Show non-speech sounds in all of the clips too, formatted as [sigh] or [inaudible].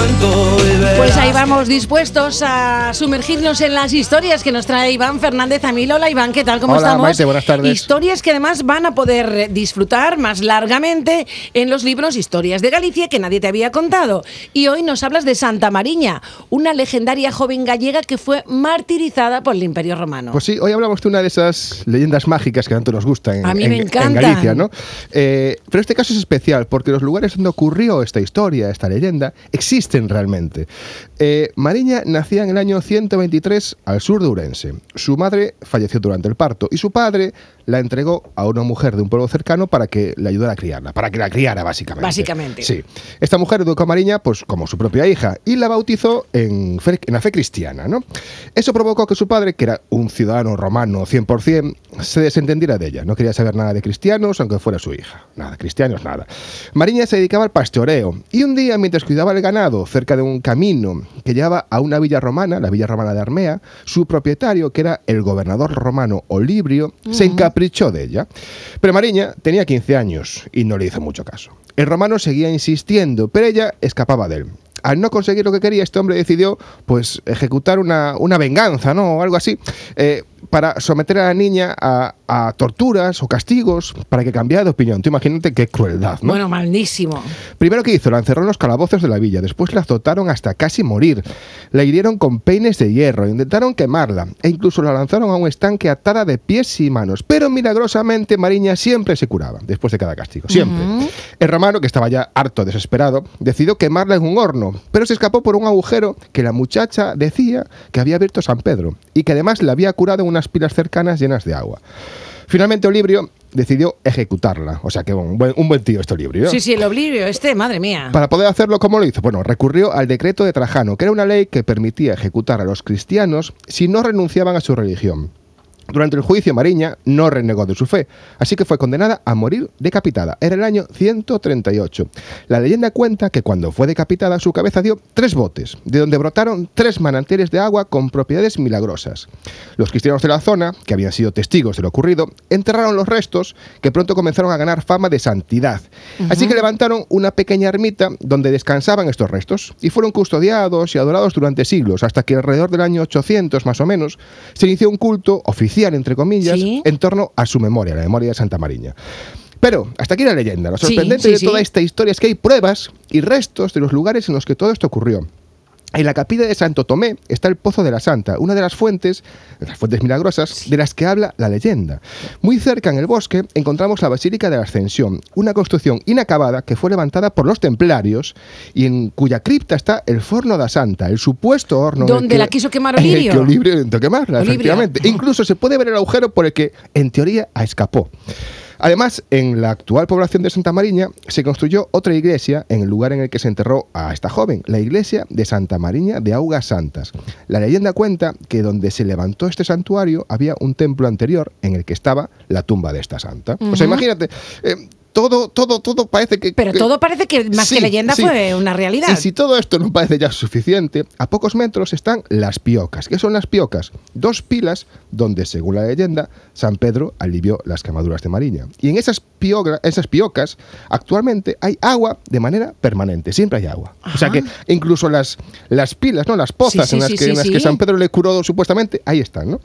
cuento Pues ahí vamos dispuestos a sumergirnos en las historias que nos trae Iván Fernández Amil. Hola Iván, ¿qué tal? ¿Cómo Hola, estamos? Maite, buenas tardes. Historias que además van a poder disfrutar más largamente en los libros Historias de Galicia que nadie te había contado. Y hoy nos hablas de Santa Mariña, una legendaria joven gallega que fue martirizada por el Imperio Romano. Pues sí, hoy hablamos de una de esas leyendas mágicas que tanto nos gustan en, A mí me en- en. Galicia, ¿no? Eh, pero este caso es especial porque los lugares donde ocurrió esta historia, esta leyenda, existen realmente. Eh, Mariña nacía en el año 123 al sur de Urense. Su madre falleció durante el parto y su padre la entregó a una mujer de un pueblo cercano para que le ayudara a criarla, para que la criara básicamente. Básicamente. Sí. Esta mujer educó a Mariña pues, como su propia hija y la bautizó en, fe- en la fe cristiana. ¿no? Eso provocó que su padre, que era un ciudadano romano 100%, se desentendiera de ella. No quería saber nada de cristianos, aunque fuera su hija. Nada, cristianos, nada. Mariña se dedicaba al pastoreo y un día, mientras cuidaba el ganado cerca de un camino que llevaba a una villa romana, la villa romana de Armea, su propietario, que era el gobernador romano Olibrio, se encaprichó de ella. Pero Mariña tenía 15 años y no le hizo mucho caso. El romano seguía insistiendo, pero ella escapaba de él. Al no conseguir lo que quería, este hombre decidió pues ejecutar una, una venganza, ¿no? O algo así, eh, para someter a la niña a, a torturas o castigos para que cambiara de opinión. Tú imagínate qué crueldad, ¿no? Bueno, malísimo. Primero que hizo, la encerró en los calabozos de la villa, después la azotaron hasta casi morir, la hirieron con peines de hierro, intentaron quemarla e incluso la lanzaron a un estanque atada de pies y manos, pero milagrosamente Mariña siempre se curaba, después de cada castigo, siempre. El romano, que estaba ya harto desesperado, decidió quemarla en un horno, pero se escapó por un agujero que la muchacha decía que había abierto San Pedro y que además le había curado en unas pilas cercanas llenas de agua. Finalmente Olibrio decidió ejecutarla, o sea que un buen, un buen tío este Olibrio. Sí, sí, el oblivio este, madre mía. Para poder hacerlo, ¿cómo lo hizo? Bueno, recurrió al decreto de Trajano, que era una ley que permitía ejecutar a los cristianos si no renunciaban a su religión. Durante el juicio, Mariña no renegó de su fe, así que fue condenada a morir decapitada. Era el año 138. La leyenda cuenta que cuando fue decapitada, su cabeza dio tres botes, de donde brotaron tres manantiales de agua con propiedades milagrosas. Los cristianos de la zona, que habían sido testigos de lo ocurrido, enterraron los restos, que pronto comenzaron a ganar fama de santidad. Así que levantaron una pequeña ermita donde descansaban estos restos y fueron custodiados y adorados durante siglos, hasta que alrededor del año 800 más o menos se inició un culto oficial, entre comillas, Sí. en torno a su memoria, la memoria de Santa Mariña. Pero hasta aquí la leyenda. Lo sorprendente sí, de toda esta historia es que hay pruebas y restos de los lugares en los que todo esto ocurrió. En la capilla de Santo Tomé está el Pozo de la Santa, una de las fuentes, de las fuentes milagrosas, de las que habla la leyenda. Muy cerca en el bosque encontramos la Basílica de la Ascensión, una construcción inacabada que fue levantada por los templarios y en cuya cripta está el Forno da Santa, el supuesto horno en el Donde que- la quiso quemar [laughs] Olibrio. que intentó quemarla, efectivamente. Incluso se puede ver el agujero por el que, en teoría, escapó. Además, en la actual población de Santa Mariña se construyó otra iglesia en el lugar en el que se enterró a esta joven, la iglesia de Santa Mariña de Augas Santas. La leyenda cuenta que donde se levantó este santuario había un templo anterior en el que estaba la tumba de esta santa. O sea, imagínate, eh, todo, todo, todo parece que... Pero todo parece que más Sí, que leyenda sí. fue una realidad. y si todo esto no parece ya suficiente, a pocos metros están las piocas. ¿Qué son las piocas? Dos pilas donde, según la leyenda, San Pedro alivió las quemaduras de Mariña. Y en esas, piogra- esas piocas, actualmente hay agua de manera permanente. Siempre hay agua. O sea que incluso las, las pilas, ¿no? las pozas Sí, en las, en que San Pedro le curó supuestamente, ahí están. ¿no?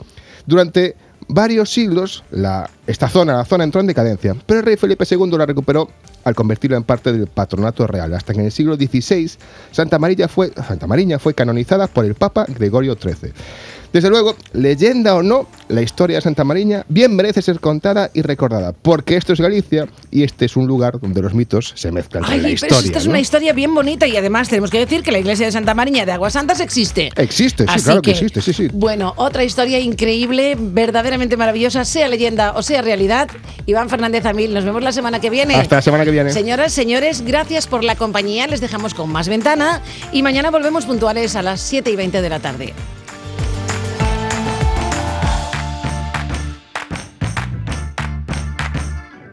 Durante varios siglos, la, esta zona, la zona entró en decadencia, pero el rey Felipe II la recuperó al convertirla en parte del patronato real. Hasta que en el siglo XVI, Santa Mariña fue, Santa Mariña fue canonizada por el Papa Gregorio XIII. Desde luego, leyenda o no, la historia de Santa Mariña bien merece ser contada y recordada, porque esto es Galicia y este es un lugar donde los mitos se mezclan con la pero historia. esta es una historia bien bonita y además tenemos que decir que la iglesia de Santa Mariña de Aguas Santas existe. Existe, sí, Así claro que existe, sí, sí. Bueno, otra historia increíble, verdaderamente maravillosa, sea leyenda o sea realidad. Iván Fernández Amil, nos vemos la semana que viene. Hasta la semana que viene. Señoras, señores, gracias por la compañía. Les dejamos con más ventana y mañana volvemos puntuales a las 7 y 20 de la tarde.